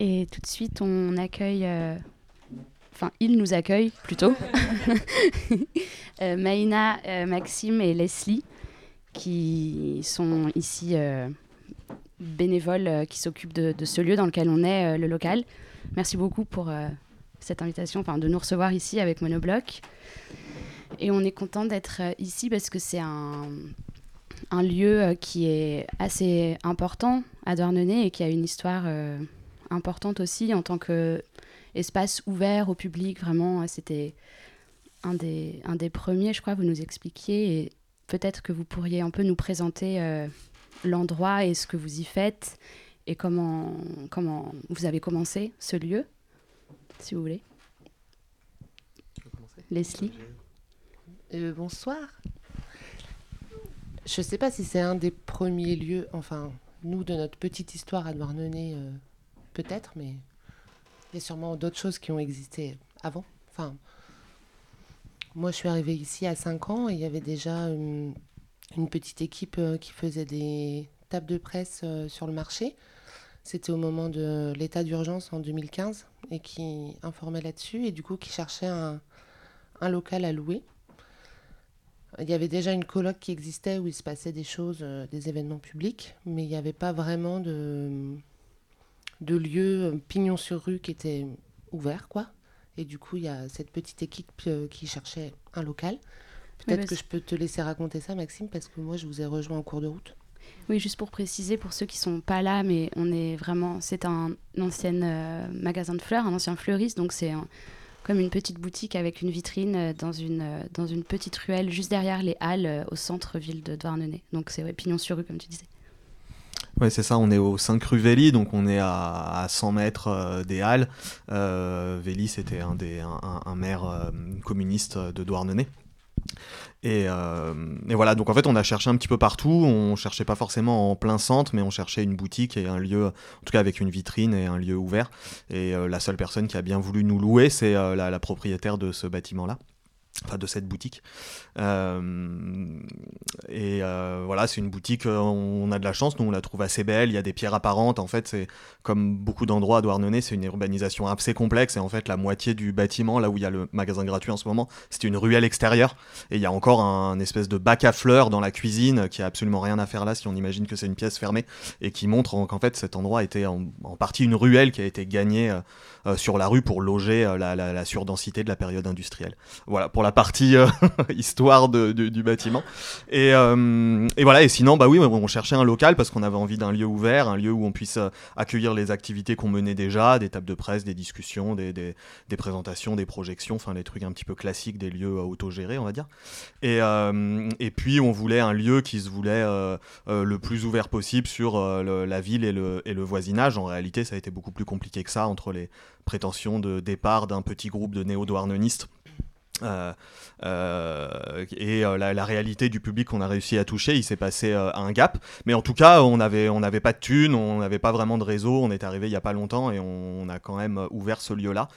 Et tout de suite, on accueille, euh, enfin, il nous accueille plutôt, euh, Maïna, euh, Maxime et Leslie, qui sont ici bénévoles, qui s'occupent de, de, ce lieu dans lequel on est, le local. Merci beaucoup pour cette invitation, enfin, de nous recevoir ici avec Monobloc. Et on est content d'être ici parce que c'est un, un lieu qui est assez important à Douarnenez et qui a une histoire importante aussi en tant qu'espace ouvert au public. Vraiment, c'était un des, un des premiers, je crois, vous nous expliquiez. Et peut-être que vous pourriez un peu nous présenter euh, l'endroit et ce que vous y faites et comment, comment vous avez commencé ce lieu, si vous voulez. Leslie euh, Bonsoir. Je ne sais pas si c'est un des premiers lieux, enfin, nous, de notre petite histoire à Douarnenez, euh, peut-être, mais il y a sûrement d'autres choses qui ont existé avant. Enfin, moi, je suis arrivée ici à 5 ans et il y avait déjà une, petite équipe euh, qui faisait des tables de presse euh, sur le marché. C'était au moment de l'état d'urgence en 2015 et qui informait là-dessus et du coup qui cherchait un, un, local à louer. Il y avait déjà une colloque qui existait où il se passait des choses, euh, des événements publics, mais il n'y avait pas vraiment de, de lieux euh, pignon sur rue qui étaient ouverts, quoi. Et du coup, il y a cette petite équipe euh, qui cherchait un local. Peut-être que je peux te laisser raconter ça, Maxime, parce que moi, je vous ai rejoint en cours de route. Oui, juste pour préciser, pour ceux qui sont pas là, mais on est vraiment, c'est un, ancien euh, magasin de fleurs, un ancien fleuriste, donc c'est comme une petite boutique avec une vitrine dans une, dans une petite ruelle juste derrière les halles au centre-ville de Douarnenez. Donc c'est pignon sur rue, comme tu disais. Oui, c'est ça, on est au 5 rue Véli, donc on est à, 100 mètres euh, des Halles. Euh, c'était un, des, un, maire euh, communiste de Douarnenez. Et, et, voilà, donc en fait, on a cherché un petit peu partout. On cherchait pas forcément en plein centre, mais on cherchait une boutique et un lieu, en tout cas avec une vitrine et un lieu ouvert. Et la seule personne qui a bien voulu nous louer, c'est la, propriétaire de ce bâtiment-là enfin de cette boutique. Euh, et euh, voilà, c'est une boutique, euh, on a de la chance, nous on la trouve assez belle, il y a des pierres apparentes, en fait c'est comme beaucoup d'endroits à Douarnenez, c'est une urbanisation assez complexe, et en fait la moitié du bâtiment, là où il y a le magasin gratuit en ce moment, c'est une ruelle extérieure, et il y a encore un, espèce de bac à fleurs dans la cuisine, qui a absolument rien à faire là si on imagine que c'est une pièce fermée, et qui montre qu'en fait cet endroit était en, partie une ruelle qui a été gagnée sur la rue pour loger la, la, surdensité de la période industrielle. Voilà, pour la partie euh, histoire du bâtiment. Et, euh, et, voilà, et sinon, bah oui, on cherchait un local parce qu'on avait envie d'un lieu ouvert, un lieu où on puisse euh, accueillir les activités qu'on menait déjà, des tables de presse, des discussions, des, présentations, des projections, enfin les trucs un petit peu classiques des lieux autogérés, on va dire. Et, et puis, on voulait un lieu qui se voulait le plus ouvert possible sur la ville et le, et le voisinage. En réalité, ça a été beaucoup plus compliqué que ça entre les prétentions de départ d'un petit groupe de néo-douarnenistes euh, euh, et euh, la, réalité du public qu'on a réussi à toucher, il s'est passé un gap. Mais en tout cas, on n'avait on avait pas de thunes, on n'avait pas vraiment de réseau. On est arrivé il y a pas longtemps et on, a quand même ouvert ce lieu-là.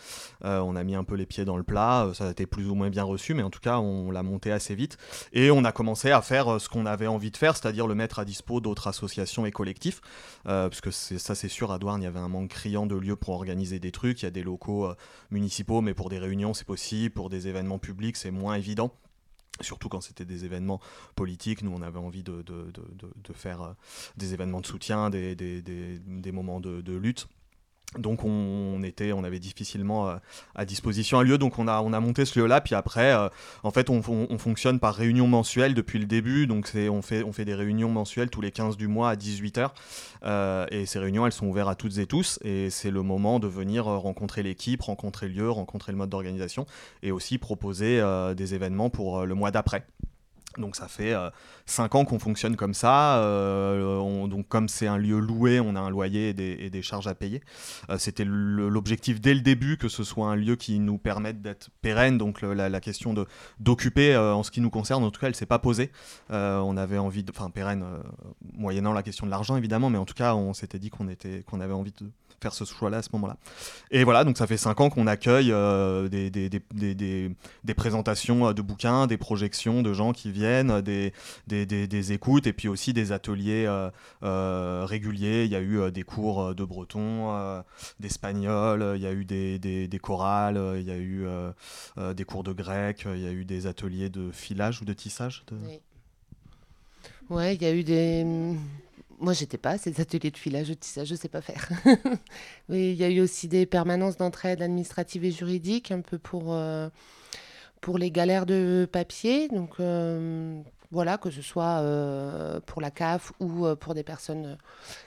on a mis un peu les pieds dans le plat. Ça a été plus ou moins bien reçu, mais en tout cas, on l'a monté assez vite. Et on a commencé à faire ce qu'on avait envie de faire, c'est-à-dire le mettre à dispo d'autres associations et collectifs. parce que ça, c'est sûr, à Douarn, il y avait un manque criant de lieux pour organiser des trucs. Il y a des locaux municipaux, mais pour des réunions, c'est possible. Pour des événements public, c'est moins évident. Surtout quand c'était des événements politiques, nous on avait envie de, faire euh, des événements de soutien, des moments de, lutte. Donc on, était, on avait difficilement euh, à disposition un lieu, donc on a, on a monté ce lieu-là. Puis après, euh, en fait, on, fonctionne par réunion mensuelle depuis le début. Donc on fait, on fait des réunions mensuelles tous les 15 du mois à 18h. Euh, et ces réunions, elles sont ouvertes à toutes et tous. Et c'est le moment de venir rencontrer l'équipe, rencontrer le lieu, rencontrer le mode d'organisation et aussi proposer des événements pour le mois d'après. Donc ça fait 5 euh, ans qu'on fonctionne comme ça. Euh, donc comme c'est un lieu loué, on a un loyer et des, charges à payer. Euh, c'était l'objectif dès le début que ce soit un lieu qui nous permette d'être pérenne. Donc la, question de d'occuper, en ce qui nous concerne, en tout cas, elle s'est pas posée. on avait envie enfin pérenne, moyennant la question de l'argent évidemment, mais en tout cas, on s'était dit qu'on qu'on avait envie de faire ce choix-là à ce moment-là. Et voilà, donc ça fait 5 ans qu'on accueille des, des, présentations de bouquins, des projections de gens qui viennent viennent, des, écoutes et puis aussi des ateliers réguliers. Il y a eu des cours de breton, d'espagnol, il y a eu des, chorales, il y a eu des cours de grec, il y a eu des ateliers de filage ou de tissage. Oui. Ouais, il y a eu des. Moi, j'étais pas à ces ateliers de filage, de tissage, je sais pas faire. Il y a eu aussi des permanences d'entraide administrative et juridique, un peu pour, euh, pour les galères de papier. Donc, euh, voilà, que ce soit euh, pour la CAF ou pour des personnes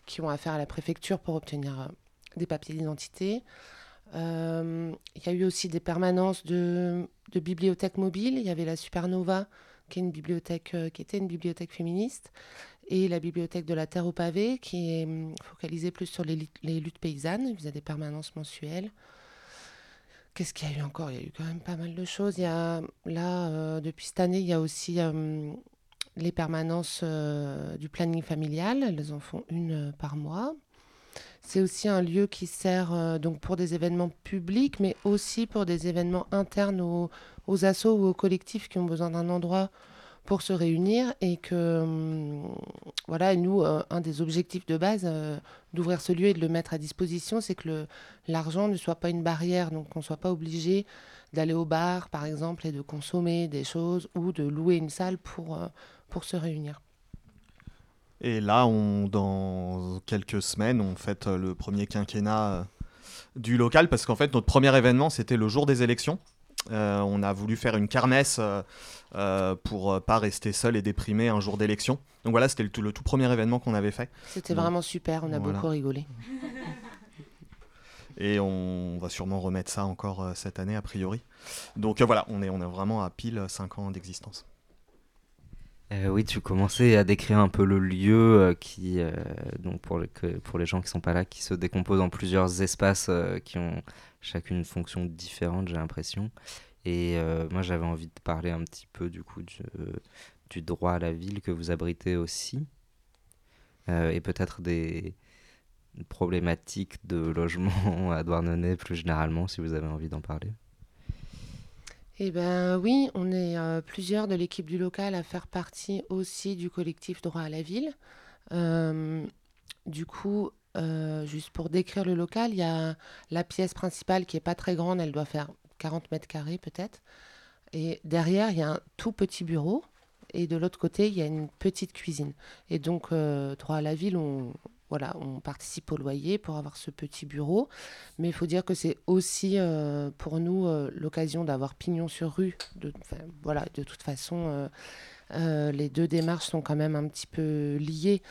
qui ont affaire à la préfecture pour obtenir des papiers d'identité. Il y a eu aussi des permanences de, de bibliothèques mobiles. Il y avait la Supernova qui, est une bibliothèque, qui était une bibliothèque féministe, et la bibliothèque de la Terre au pavé, qui est hum, focalisée plus sur les, luttes paysannes. Il faisait des permanences mensuelles. Qu'est-ce qu'il y a eu encore? Il y a eu quand même pas mal de choses. Il y a, là, euh, depuis cette année, il y a aussi hum, les permanences euh, du planning familial. Elles en font une par mois. C'est aussi un lieu qui sert donc pour des événements publics, mais aussi pour des événements internes aux, aux assos ou aux collectifs qui ont besoin d'un endroit pour se réunir et que hum, voilà nous euh, un des objectifs de base euh, d'ouvrir ce lieu et de le mettre à disposition c'est que l'argent ne soit pas une barrière. Donc qu'on soit pas obligé d'aller au bar par exemple et de consommer des choses ou de louer une salle pour euh, pour se réunir. Et là on dans quelques semaines on fête le premier quinquennat du local parce qu'en fait notre premier événement c'était le jour des élections on a voulu faire une carnesse euh, euh, pour pas rester seul et déprimé un jour d'élection. Donc voilà, c'était le, tout premier événement qu'on avait fait. C'était vraiment super, on a beaucoup rigolé. Et on va sûrement remettre ça encore cette année, a priori. Donc voilà, on est, on est vraiment à pile 5 ans d'existence. Oui, tu commençais à décrire un peu le lieu qui, donc pour, pour les gens qui sont pas là, qui se décompose en plusieurs espaces qui ont chacune une fonction différente, j'ai l'impression. Et euh, moi, j'avais envie de parler un petit peu du coup du, du droit à la ville que vous abritez aussi, euh, et peut-être des problématiques de logement à Douarnenez plus généralement, si vous avez envie d'en parler. Eh ben oui, on est euh, plusieurs de l'équipe du local à faire partie aussi du collectif Droit à la ville. du coup, euh, juste pour décrire le local, il y a la pièce principale qui est pas très grande, elle doit faire 40 mètres carrés peut-être. Et derrière, il y a un tout petit bureau. Et de l'autre côté, il y a une petite cuisine. Et donc, euh, droit à la ville, on, voilà, on participe au loyer pour avoir ce petit bureau. Mais il faut dire que c'est aussi euh, pour nous l'occasion d'avoir pignon sur rue. De, voilà, de toute façon, les deux démarches sont quand même un petit peu liées,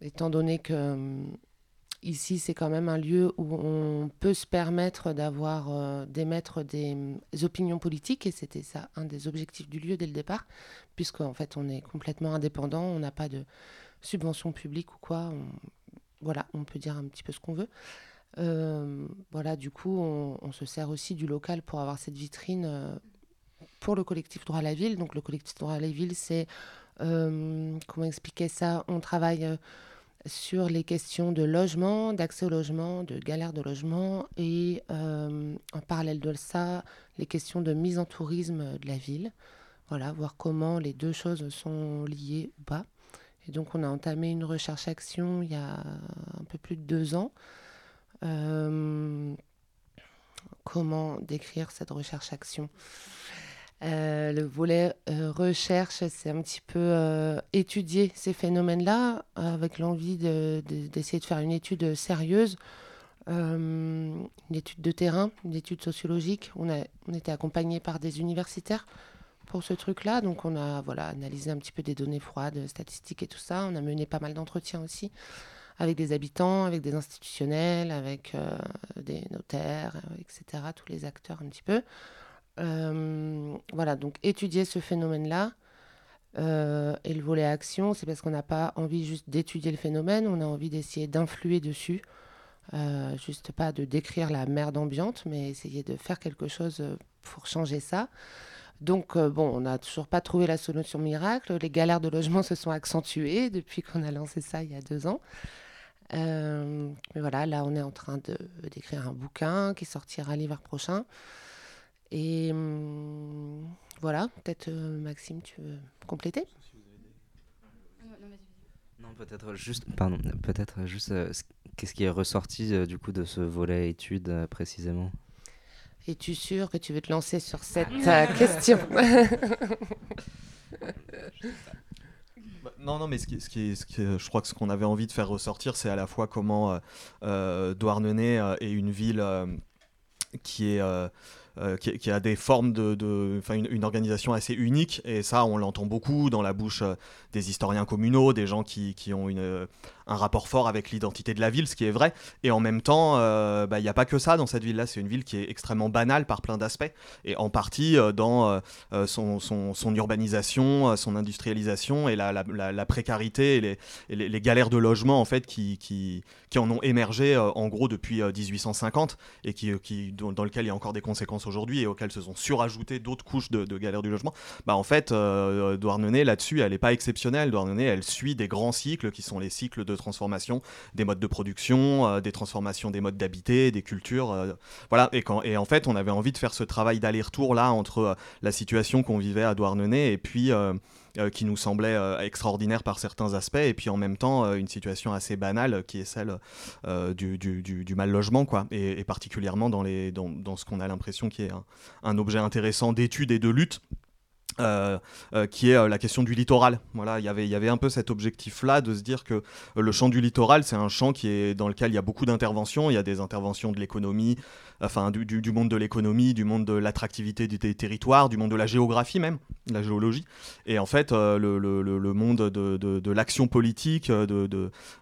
étant donné que Ici, c'est quand même un lieu où on peut se permettre d'avoir, euh, d'émettre des, opinions politiques, et c'était ça un des objectifs du lieu dès le départ, puisqu'en fait, on est complètement indépendant, on n'a pas de subvention publique ou quoi. Voilà, on peut dire un petit peu ce qu'on veut. Euh, voilà, du coup, on, se sert aussi du local pour avoir cette vitrine euh, pour le collectif Droit à la Ville. Donc, le collectif Droit à la Ville, c'est. comment expliquer ça? On travaille sur les questions de logement, d'accès au logement, de galère de logement et euh, en parallèle de ça, les questions de mise en tourisme de la ville. Voilà, voir comment les deux choses sont liées ou pas. Et donc on a entamé une recherche-action il y a un peu plus de deux ans. Euh, comment décrire cette recherche-action euh, le volet euh, recherche, c'est un petit peu étudier ces phénomènes-là, avec l'envie d'essayer de, faire une étude sérieuse, une étude de terrain, une étude sociologique. On, a, on était accompagné par des universitaires pour ce truc-là, donc on a voilà, analysé un petit peu des données froides, statistiques et tout ça. On a mené pas mal d'entretiens aussi avec des habitants, avec des institutionnels, avec des notaires, etc., tous les acteurs un petit peu. Euh, voilà, donc étudier ce phénomène-là. Euh, et le volet action, c'est parce qu'on n'a pas envie juste d'étudier le phénomène, on a envie d'essayer d'influer dessus. Euh, juste pas de décrire la merde ambiante, mais essayer de faire quelque chose pour changer ça. Donc, bon, on n'a toujours pas trouvé la solution miracle. Les galères de logement se sont accentuées depuis qu'on a lancé ça il y a deux ans. mais voilà, là, on est en train d'écrire un bouquin qui sortira l'hiver prochain. Et hum, voilà, peut-être Maxime, tu veux compléter? Non, peut-être juste, pardon, peut-être juste, qu'est-ce qui est ressorti du coup de ce volet études précisément? Es-tu sûr que tu veux te lancer sur cette question? Bah, non, non, mais ce qui, ce qui, ce qui, je crois que ce qu'on avait envie de faire ressortir, c'est à la fois comment euh, euh Douarnenez euh, est une ville euh, qui est euh, qui, a des formes de, de une, organisation assez unique et ça on l'entend beaucoup dans la bouche euh, des historiens communaux, des gens qui, qui ont une, euh, un rapport fort avec l'identité de la ville, ce qui est vrai. Et en même temps, bah, il n'y a pas que ça dans cette ville-là. C'est une ville qui est extrêmement banale par plein d'aspects et en partie dans son, son, urbanisation, son industrialisation et la, la, précarité et, les, les, galères de logement en fait qui, qui, qui en ont émergé en gros depuis 1850 et qui, qui, dans lequel il y a encore des conséquences aujourd'hui et auxquelles se sont surajoutés d'autres couches de, galères du logement, bah en fait, euh, Douarnenez là-dessus, elle n'est pas exceptionnelle. Douarnenez, elle suit des grands cycles qui sont les cycles de transformation des modes de production, euh, des transformations des modes d'habiter, des cultures. Euh, voilà. Et, et en fait, on avait envie de faire ce travail d'aller-retour là entre la situation qu'on vivait à Douarnenez et puis qui nous semblait euh, extraordinaire par certains aspects, et puis en même temps euh, une situation assez banale qui est celle du, du, du, mal logement, quoi, et, particulièrement dans, les, dans, dans ce qu'on a l'impression qui est un, un objet intéressant d'étude et de lutte. Euh, euh, qui est euh, la question du littoral. Voilà, il y avait un peu cet objectif-là de se dire que le champ du littoral, c'est un champ qui est dans lequel il y a beaucoup d'interventions. Il y a des interventions de l'économie, enfin du, monde de l'économie, du monde de l'attractivité des territoires, du monde de la géographie même, la géologie. Et en fait, le, monde de, l'action politique, de,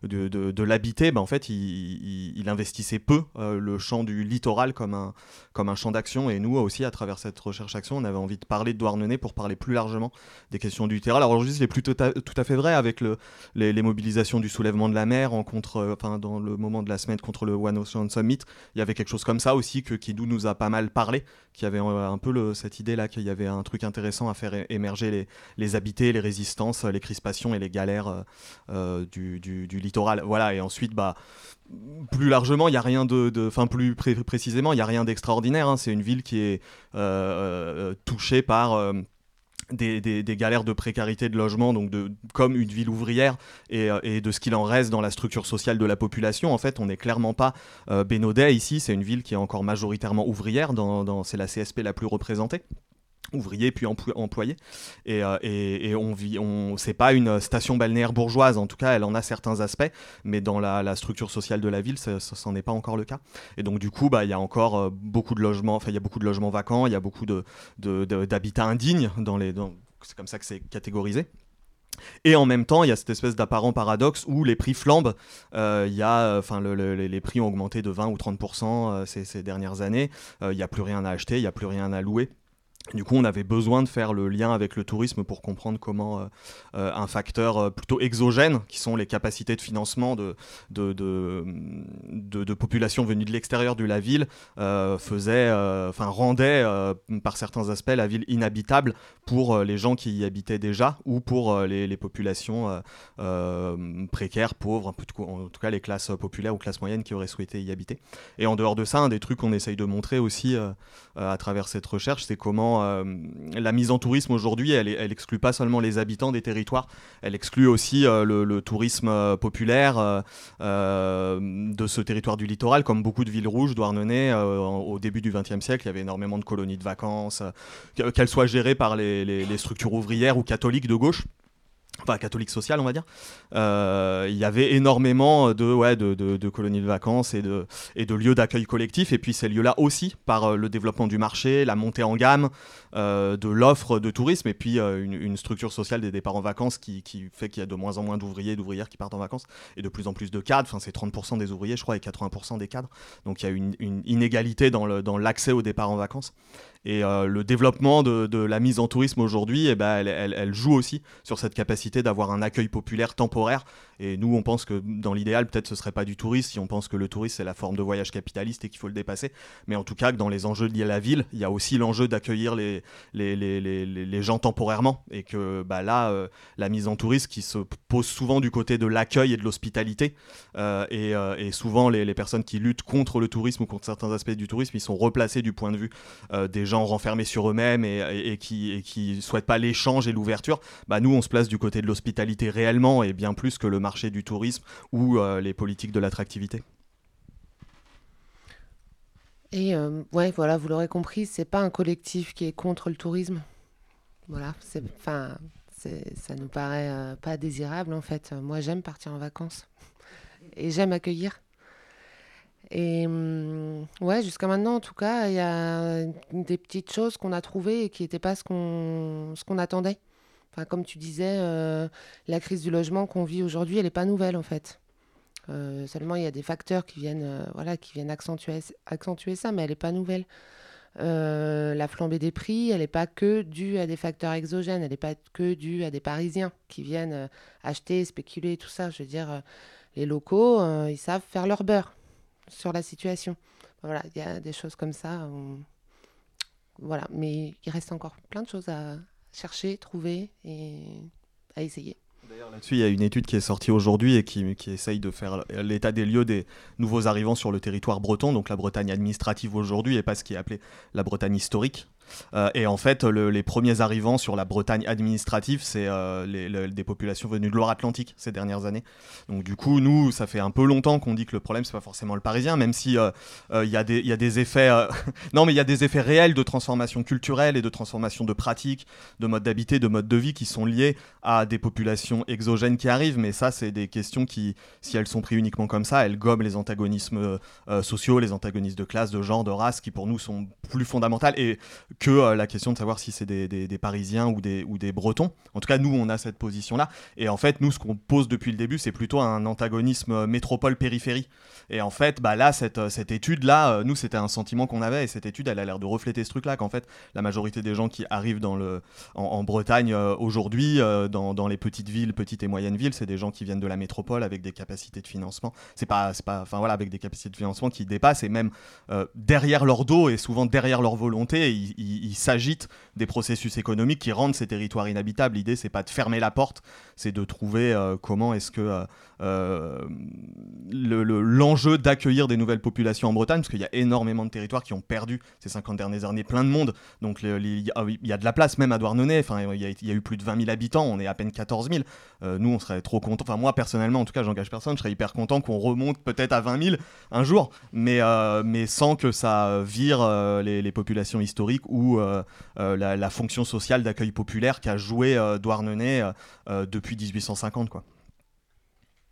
de, l'habiter, ben, en fait, il, investissait peu le champ du littoral comme un, comme un champ d'action. Et nous aussi, à travers cette recherche-action, on avait envie de parler de Douarnenez pour parler plus largement des questions du littoral. Alors aujourd'hui, c'est plus tout à, fait vrai avec le, les, mobilisations du soulèvement de la mer en contre, euh, enfin, dans le moment de la semaine contre le One Ocean Summit. Il y avait quelque chose comme ça aussi que, qui nous, a pas mal parlé, qui avait euh, un peu cette idée-là qu'il y avait un truc intéressant à faire émerger les, les habités, les résistances, les crispations et les galères euh, du, littoral. Voilà, et ensuite, bah, plus largement, il n'y a rien de, enfin plus pré précisément, il n'y a rien d'extraordinaire. Hein. C'est une ville qui est touchée par des, galères de précarité de logement, donc de, comme une ville ouvrière, et, euh, et de ce qu'il en reste dans la structure sociale de la population. En fait, on n'est clairement pas euh, Bénodet ici, c'est une ville qui est encore majoritairement ouvrière, dans, dans c'est la CSP la plus représentée ouvriers puis employés et, euh, et, et, on vit c'est pas une station balnéaire bourgeoise en tout cas elle en a certains aspects mais dans la, structure sociale de la ville ça, ça n'est pas encore le cas et donc du coup bah il y a encore euh, beaucoup de logements enfin il y a beaucoup de logements vacants il y a beaucoup de d'habitats indignes dans les c'est comme ça que c'est catégorisé et en même temps, il y a cette espèce d'apparent paradoxe où les prix flambent. Euh, il y a, enfin, le, le, les prix ont augmenté de 20 ou 30 euh, ces, ces, dernières années. Il n'y a plus rien à acheter, il n'y a plus rien à louer. Du coup, on avait besoin de faire le lien avec le tourisme pour comprendre comment euh, euh, un facteur euh, plutôt exogène, qui sont les capacités de financement de, de, populations venues de l'extérieur de la ville, faisait, enfin rendait par certains aspects la ville inhabitable pour les gens qui y habitaient déjà ou pour les, les, populations précaires, pauvres, en tout cas les classes populaires ou classes moyennes qui auraient souhaité y habiter. Et en dehors de ça, un des trucs qu'on essaye de montrer aussi à travers cette recherche, c'est comment euh, la mise en tourisme aujourd'hui, elle, exclut pas seulement les habitants des territoires, elle exclut aussi euh, le, tourisme euh, populaire de ce territoire du littoral, comme beaucoup de villes rouges, Douarnenez, au début du XXe siècle, il y avait énormément de colonies de vacances, qu'elles soient gérées par les structures ouvrières ou catholiques de gauche enfin catholique social on va dire. Euh, il y avait énormément de ouais de, de, colonies de vacances et de et de lieux d'accueil collectif. Et puis ces lieux là aussi par euh, le développement du marché la montée en gamme euh, de l'offre de tourisme et puis une, structure sociale des départs en vacances qui, qui fait qu'il y a de moins en moins d'ouvriers d'ouvrières qui partent en vacances et de plus en plus de cadres. Enfin c'est 30% des ouvriers je crois et 80% des cadres. Donc il y a une, inégalité dans le dans l'accès au départ en vacances. Et le développement de, de, la mise en tourisme aujourd'hui, eh ben, elle, elle, joue aussi sur cette capacité d'avoir un accueil populaire temporaire. Et nous, on pense que dans l'idéal, peut-être ce serait pas du tourisme, si on pense que le tourisme c'est la forme de voyage capitaliste et qu'il faut le dépasser. Mais en tout cas, dans les enjeux liés à la ville, il y a aussi l'enjeu d'accueillir les les, les, les, les, gens temporairement. Et que bah, là, euh, la mise en tourisme qui se pose souvent du côté de l'accueil et de l'hospitalité. Euh, et, euh, et, souvent, les, personnes qui luttent contre le tourisme ou contre certains aspects du tourisme, ils sont replacés du point de vue des gens renfermés sur eux-mêmes et, et, qui et qui souhaitent pas l'échange et l'ouverture. Bah, nous, on se place du côté de l'hospitalité réellement et bien plus que le marché du tourisme ou euh, les politiques de l'attractivité. Et euh, ouais, voilà, vous l'aurez compris, c'est pas un collectif qui est contre le tourisme. Voilà, c'est, enfin, ça nous paraît euh, pas désirable en fait. Moi, j'aime partir en vacances et j'aime accueillir. Et hum, ouais, jusqu'à maintenant, en tout cas, il y a des petites choses qu'on a trouvées et qui n'étaient pas ce qu'on, ce qu'on attendait comme tu disais, euh, la crise du logement qu'on vit aujourd'hui, elle n'est pas nouvelle en fait. Euh, seulement, il y a des facteurs qui viennent, euh, voilà, qui viennent accentuer, ça, mais elle n'est pas nouvelle. la flambée des prix, elle n'est pas que due à des facteurs exogènes, elle n'est pas que due à des Parisiens qui viennent acheter, spéculer, tout ça. Je veux dire, les locaux, ils savent faire leur beurre sur la situation. Voilà, il y a des choses comme ça. Voilà, mais il reste encore plein de choses à, chercher, trouver et à essayer. D'ailleurs, là-dessus, il y a une étude qui est sortie aujourd'hui et qui, qui, essaye de faire l'état des lieux des nouveaux arrivants sur le territoire breton, donc la Bretagne administrative aujourd'hui et pas ce qui est appelé la Bretagne historique. Euh, et en fait, les premiers arrivants sur la Bretagne administrative, c'est euh, des populations venues de Loire-Atlantique ces dernières années. Donc du coup, nous, ça fait un peu longtemps qu'on dit que le problème, c'est pas forcément le Parisien, même si euh, il y, a des effets, non, mais il y a des effets réels de transformation culturelle et de transformation de pratiques, de modes d'habiter, de modes de vie qui sont liés à des populations exogènes qui arrivent. Mais ça, c'est des questions qui, si elles sont prises uniquement comme ça, elles gomment les antagonismes sociaux, les antagonismes de classe, de genre, de race, qui pour nous sont plus fondamentales et que euh, la question de savoir si c'est des, Parisiens ou des, Bretons. En tout cas, nous, on a cette position-là. Et en fait, nous, ce qu'on pose depuis le début, c'est plutôt un antagonisme euh, métropole-périphérie. Et en fait, bah, là, cette, euh, étude-là, nous, c'était un sentiment qu'on avait. Et cette étude, elle a l'air de refléter ce truc-là, qu'en fait, la majorité des gens qui arrivent en, Bretagne aujourd'hui, dans, les petites villes, petites et moyennes villes, c'est des gens qui viennent de la métropole avec des capacités de financement. C'est pas, enfin voilà, avec des capacités de financement qui dépassent et même derrière leur dos et souvent derrière leur volonté, ils s'agite des processus économiques qui rendent ces territoires inhabitables. L'idée, c'est pas de fermer la porte, c'est de trouver euh, comment est-ce que euh, euh, l'enjeu d'accueillir des nouvelles populations en Bretagne, parce qu'il y a énormément de territoires qui ont perdu ces 50 dernières années plein de monde. Donc il y, a de la place même à Douarnenez. Enfin, il y, a eu plus de 20 000 habitants, on est à peine 14 000. nous, on serait trop content. Enfin, moi personnellement, en tout cas, j'engage personne. Je serais hyper content qu'on remonte peut-être à 20 000 un jour, mais, mais sans que ça vire les, les, populations historiques ou la, la, fonction sociale d'accueil populaire qu'a joué Douarnenez depuis 1850, quoi.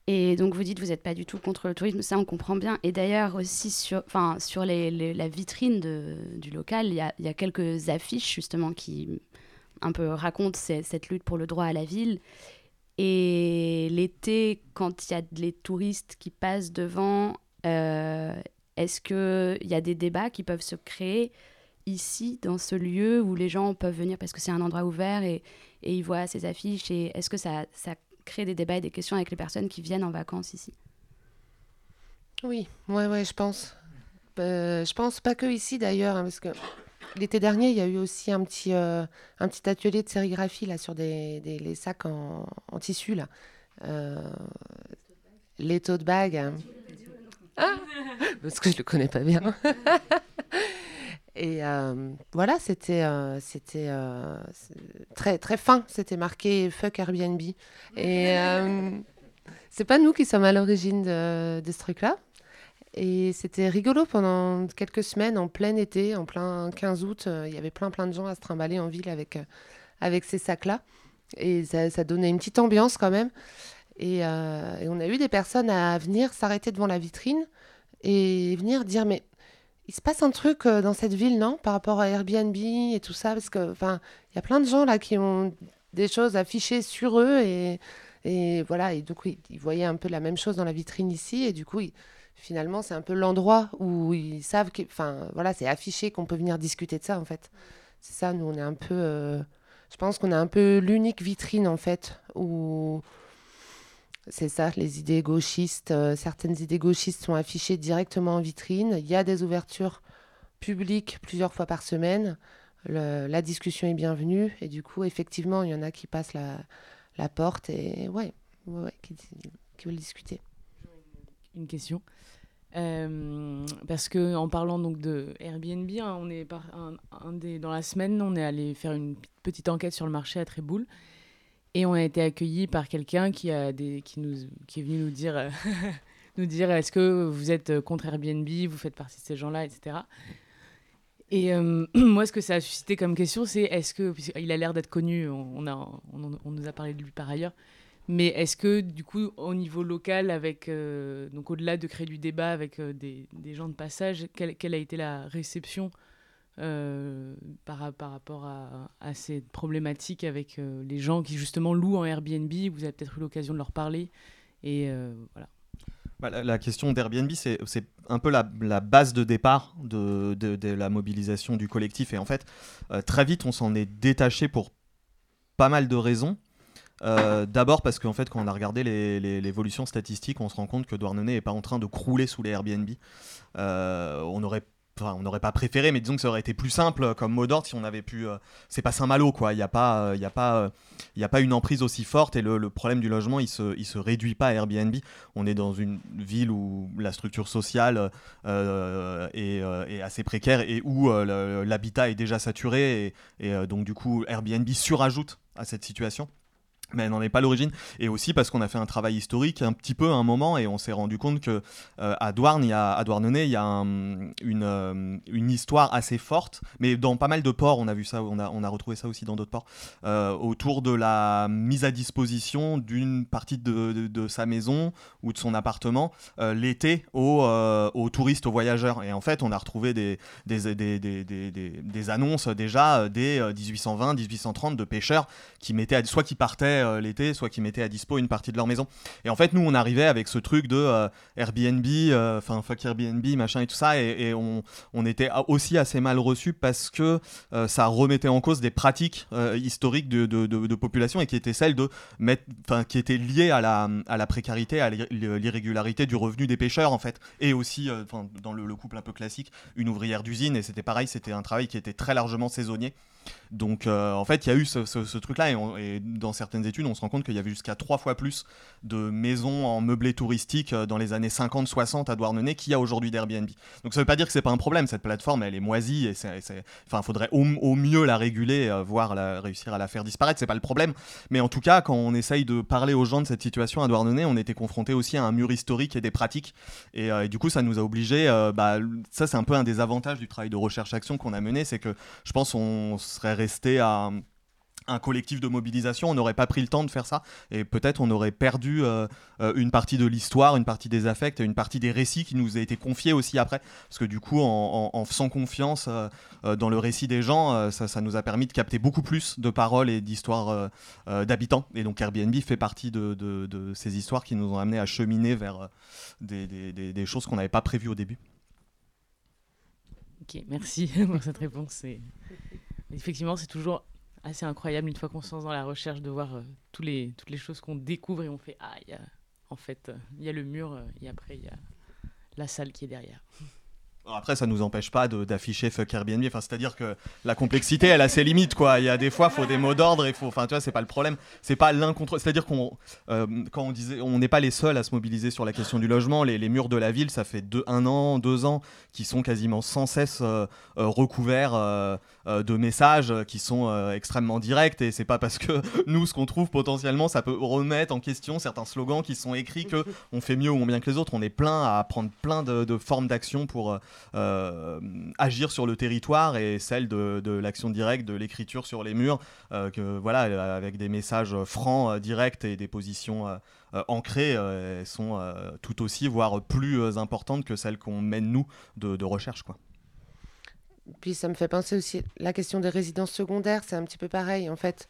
Et donc vous dites vous n'êtes pas du tout contre le tourisme, ça on comprend bien. Et d'ailleurs aussi sur, enfin, sur la vitrine du local, il y a, quelques affiches justement qui un peu racontent cette lutte pour le droit à la ville. Et l'été, quand il y a les touristes qui passent devant, euh, est-ce qu'il y a des débats qui peuvent se créer ici, dans ce lieu où les gens peuvent venir parce que c'est un endroit ouvert et, ils voient ces affiches? Et est-ce que ça créer des débats et des questions avec les personnes qui viennent en vacances ici. Oui, ouais, ouais, je pense. Euh, je pense pas que ici d'ailleurs, hein, parce que l'été dernier, il y a eu aussi un petit, euh, un petit atelier de sérigraphie là sur des, des les sacs en, en tissu là. Euh, les bags. Hein. Ah parce que je le connais pas bien. Et euh, voilà, c'était euh, euh, très très fin. C'était marqué fuck Airbnb. Et c'est pas nous qui sommes à l'origine de, ce truc-là. Et c'était rigolo pendant quelques semaines, en plein été, en plein 15 août. Il y avait plein plein de gens à se trimballer en ville avec, avec ces sacs-là. Et ça, donnait une petite ambiance quand même. Et on a eu des personnes à venir s'arrêter devant la vitrine et venir dire mais il se passe un truc euh, dans cette ville, non Par rapport à Airbnb et tout ça Parce que, enfin, il y a plein de gens là qui ont des choses affichées sur eux et, et voilà. Et donc, ils, voyaient un peu la même chose dans la vitrine ici. Et du coup, finalement, c'est un peu l'endroit où ils savent que, enfin, voilà, c'est affiché qu'on peut venir discuter de ça en fait. C'est ça, nous, on est un peu. Euh, je pense qu'on a un peu l'unique vitrine en fait où c'est ça, les idées gauchistes, euh, certaines idées gauchistes sont affichées directement en vitrine. Il y a des ouvertures publiques plusieurs fois par semaine. la discussion est bienvenue et du coup, effectivement, il y en a qui passent la, porte et ouais, qui, veulent discuter. Une question. Euh, parce que en parlant donc de Airbnb, hein, on est un, des, dans la semaine, on est allé faire une petite enquête sur le marché à Tréboul. Et on a été accueillis par quelqu'un qui, a des, qui, nous, qui est venu nous dire, euh, nous dire est-ce que vous êtes contre Airbnb, vous faites partie de ces gens-là, etc. Et euh, moi, ce que ça a suscité comme question, c'est est-ce que, il a l'air d'être connu, on, a, on, nous a parlé de lui par ailleurs, mais est-ce que du coup, au niveau local, avec euh, donc au-delà de créer du débat avec des, des, gens de passage, quelle, quelle, a été la réception euh, par, par, rapport à, ces problématiques avec euh, les gens qui justement louent en Airbnb. Vous avez peut-être eu l'occasion de leur parler. Et euh, voilà. Bah, la, question d'Airbnb, c'est un peu la, la, base de départ de, de, la mobilisation du collectif. Et en fait, très vite, on s'en est détaché pour pas mal de raisons. D'abord parce qu'en fait, quand on a regardé l'évolution statistique, on se rend compte que Douarnenez n'est pas en train de crouler sous les Airbnb. on aurait on n'aurait pas préféré, mais disons que ça aurait été plus simple euh, comme mot d'ordre si on avait pu. Euh, c'est pas Saint-Malo, quoi. Il n'y a, pas, euh, a, pas, a pas une emprise aussi forte et le, problème du logement, il se, se réduit pas à Airbnb. On est dans une ville où la structure sociale est, assez précaire et où l'habitat est déjà saturé et donc, du coup, Airbnb surajoute à cette situation mais elle n'en est pas l'origine. Et aussi parce qu'on a fait un travail historique un petit peu à un moment et on s'est rendu compte que euh, à il y a à Douarnenez il y a une, euh, une histoire assez forte. Mais dans pas mal de ports on a vu ça on a, on a retrouvé ça aussi dans d'autres ports euh, autour de la mise à disposition d'une partie de, de, sa maison ou de son appartement l'été aux, aux, touristes aux voyageurs. Et en fait on a retrouvé des, des, des, des, des annonces déjà dès 1820 1830 de pêcheurs qui mettaient soit qui partaient euh, l'été, soit qui mettaient à dispo une partie de leur maison. Et en fait, nous, on arrivait avec ce truc de euh, Airbnb, euh, enfin fuck Airbnb, machin et tout ça, et, on, on, était aussi assez mal reçu parce que ça remettait en cause des pratiques historiques de, de, population et qui étaient celles de mettre, qui étaient liées à la, à la précarité, à l'irrégularité du revenu des pêcheurs en fait, et aussi, dans le, le couple un peu classique, une ouvrière d'usine, et c'était pareil, c'était un travail qui était très largement saisonnier. Donc en fait, il y a eu ce, truc-là et, dans certaines études, on se rend compte qu'il y avait jusqu'à trois fois plus de maisons en meublé touristique euh, dans les années 50-60 à Douarnenez qu'il y a aujourd'hui d'Airbnb. Donc ça ne veut pas dire que c'est pas un problème. Cette plateforme, elle est moisie et enfin, faudrait au, mieux la réguler, euh, voire la, réussir à la faire disparaître. C'est pas le problème. Mais en tout cas, quand on essaye de parler aux gens de cette situation à Douarnenez, on était confronté aussi à un mur historique et des pratiques. Et, du coup, ça nous a obligés. bah, ça, c'est un peu un des avantages du travail de recherche-action qu'on a mené, c'est que je pense on serait resté à un collectif de mobilisation, on n'aurait pas pris le temps de faire ça et peut-être on aurait perdu euh, euh, une partie de l'histoire, une partie des affects, une partie des récits qui nous a été confiés aussi après. Parce que du coup, en, faisant confiance euh, dans le récit des gens, ça, nous a permis de capter beaucoup plus de paroles et d'histoires d'habitants. Et donc Airbnb fait partie de, ces histoires qui nous ont amené à cheminer vers des choses qu'on n'avait pas prévues au début. Ok, merci pour cette réponse. Effectivement, c'est toujours assez incroyable une fois qu'on se lance dans la recherche de voir euh, les, toutes les choses qu'on découvre et on fait Ah, en fait, il y a le mur euh, et après il y a la salle qui est derrière. Après, ça nous empêche pas d'afficher fuck Airbnb. Enfin, c'est-à-dire que la complexité, elle a ses limites, quoi. Il y a des fois, il faut des mots d'ordre, il faut. Enfin, tu vois, c'est pas le problème. C'est pas l'un contre. C'est-à-dire qu'on, euh, quand on disait, on n'est pas les seuls à se mobiliser sur la question du logement. Les, les, murs de la ville, ça fait deux, un an, deux ans, qui sont quasiment sans cesse euh, euh, recouverts de messages qui sont extrêmement directs. Et c'est pas parce que nous, ce qu'on trouve potentiellement, ça peut remettre en question certains slogans qui sont écrits que on fait mieux ou moins bien que les autres. On est plein à prendre plein de, de formes d'action pour agir sur le territoire et celle de, l'action directe, de l'écriture sur les murs, euh, que, voilà, avec des messages francs, euh, directs et des positions ancrées, sont tout aussi, voire plus importantes que celles qu'on mène nous de, recherche. Quoi. Puis ça me fait penser aussi la question des résidences secondaires, c'est un petit peu pareil en fait.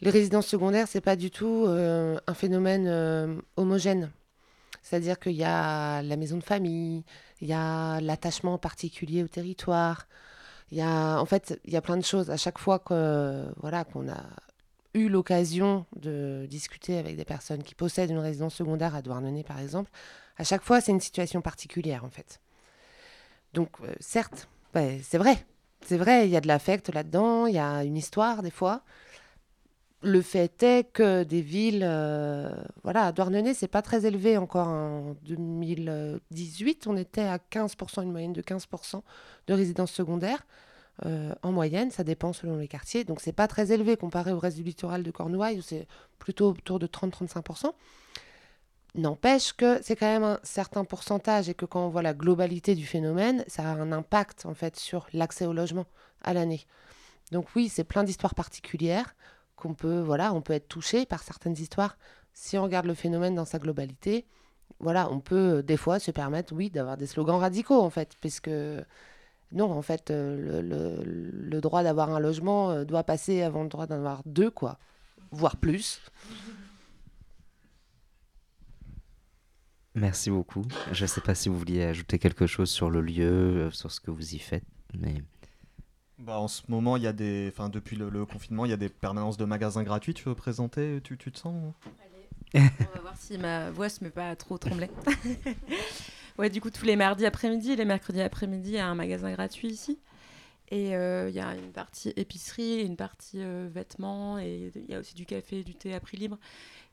Les résidences secondaires, c'est pas du tout un phénomène homogène. C'est-à-dire qu'il y a la maison de famille, il y a l'attachement particulier au territoire, Il y a, en fait, il y a plein de choses. À chaque fois que, voilà, qu'on a eu l'occasion de discuter avec des personnes qui possèdent une résidence secondaire à Douarnenez, par exemple, à chaque fois, c'est une situation particulière, en fait. Donc, euh, certes, c'est vrai. C'est vrai, il y a de l'affect là-dedans, il y a une histoire, des fois. Le fait est que des villes, euh, voilà, Douarnenez, c'est pas très élevé encore en 2018. On était à 15%, une moyenne de 15% de résidences secondaires. Euh, en moyenne, ça dépend selon les quartiers. Donc, c'est pas très élevé comparé au reste du littoral de Cornouailles, où c'est plutôt autour de 30-35%. N'empêche que c'est quand même un certain pourcentage et que quand on voit la globalité du phénomène, ça a un impact en fait sur l'accès au logement à l'année. Donc oui, c'est plein d'histoires particulières qu'on peut, voilà, on peut être touché par certaines histoires. Si on regarde le phénomène dans sa globalité, voilà, on peut euh, des fois se permettre, oui, d'avoir des slogans radicaux, en fait, puisque non, en fait, euh, le, droit d'avoir un logement euh, doit passer avant le droit d'en avoir deux, quoi, voire plus. Merci beaucoup. Je ne sais pas si vous vouliez ajouter quelque chose sur le lieu, sur ce que vous y faites, mais... Bah, en ce moment, il y a des, enfin depuis le, confinement, il y a des permanences de magasins gratuits. Tu veux présenter Tu, tu te sens Allez, on va voir si ma voix se met pas trop trembler. ouais, du coup, tous les mardis après-midi, les mercredis après-midi, il y a un magasin gratuit ici. Et euh, il y a une partie épicerie, une partie euh, vêtements, et il y a aussi du café, du thé à prix libre.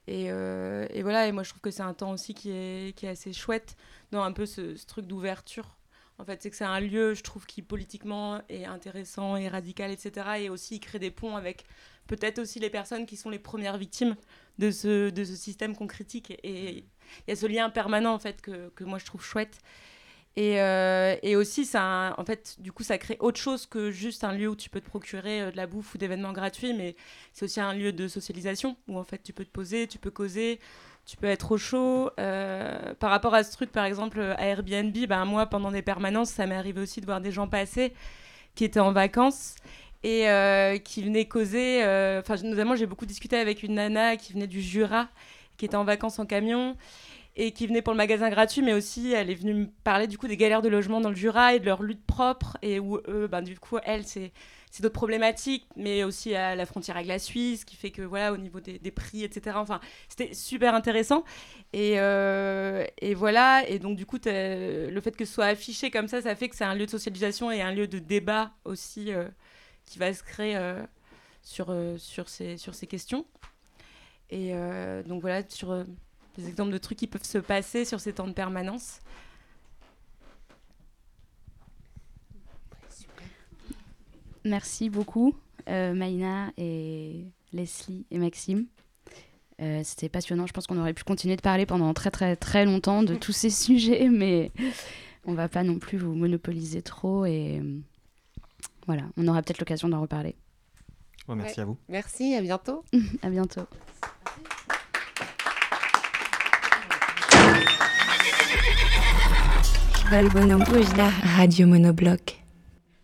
Et, euh, et, voilà, et moi je trouve que c'est un temps aussi qui est, qui est assez chouette dans un peu ce, ce truc d'ouverture en fait, c'est que c'est un lieu, je trouve, qui politiquement est intéressant et radical, etc. Et aussi, il crée des ponts avec peut-être aussi les personnes qui sont les premières victimes de ce, de ce système qu'on critique. Et il y a ce lien permanent, en fait, que, que moi, je trouve chouette. Et, euh, et aussi, ça, en fait, du coup, ça crée autre chose que juste un lieu où tu peux te procurer euh, de la bouffe ou d'événements gratuits, mais c'est aussi un lieu de socialisation où, en fait, tu peux te poser, tu peux causer, tu peux être au chaud. Euh, par rapport à ce truc, par exemple, à Airbnb, ben, moi, pendant des permanences, ça m'est arrivé aussi de voir des gens passer qui étaient en vacances et euh, qui venaient causer. Euh, enfin, notamment, j'ai beaucoup discuté avec une nana qui venait du Jura, qui était en vacances en camion et qui venait pour le magasin gratuit, mais aussi elle est venue me parler du coup des galères de logement dans le Jura et de leur lutte propre et où eux, ben, du coup, elle, c'est c'est d'autres problématiques, mais aussi à la frontière avec la Suisse, qui fait que voilà, au niveau des, prix, etc. Enfin, c'était super intéressant. Et, euh, et, voilà, et donc du coup, le fait que ce soit affiché comme ça, ça fait que c'est un lieu de socialisation et un lieu de débat aussi euh, qui va se créer euh, sur, sur, ces, sur ces questions. Et donc voilà, sur des exemples de trucs qui peuvent se passer sur ces temps de permanence. Merci beaucoup, euh, Maïna et Leslie et Maxime. Euh, c'était passionnant. Je pense qu'on aurait pu continuer de parler pendant très très très longtemps de tous ces sujets, mais on va pas non plus vous monopoliser trop. Et voilà, on aura peut-être l'occasion d'en reparler. merci à vous. Merci, à bientôt. à bientôt. Radio Monobloc.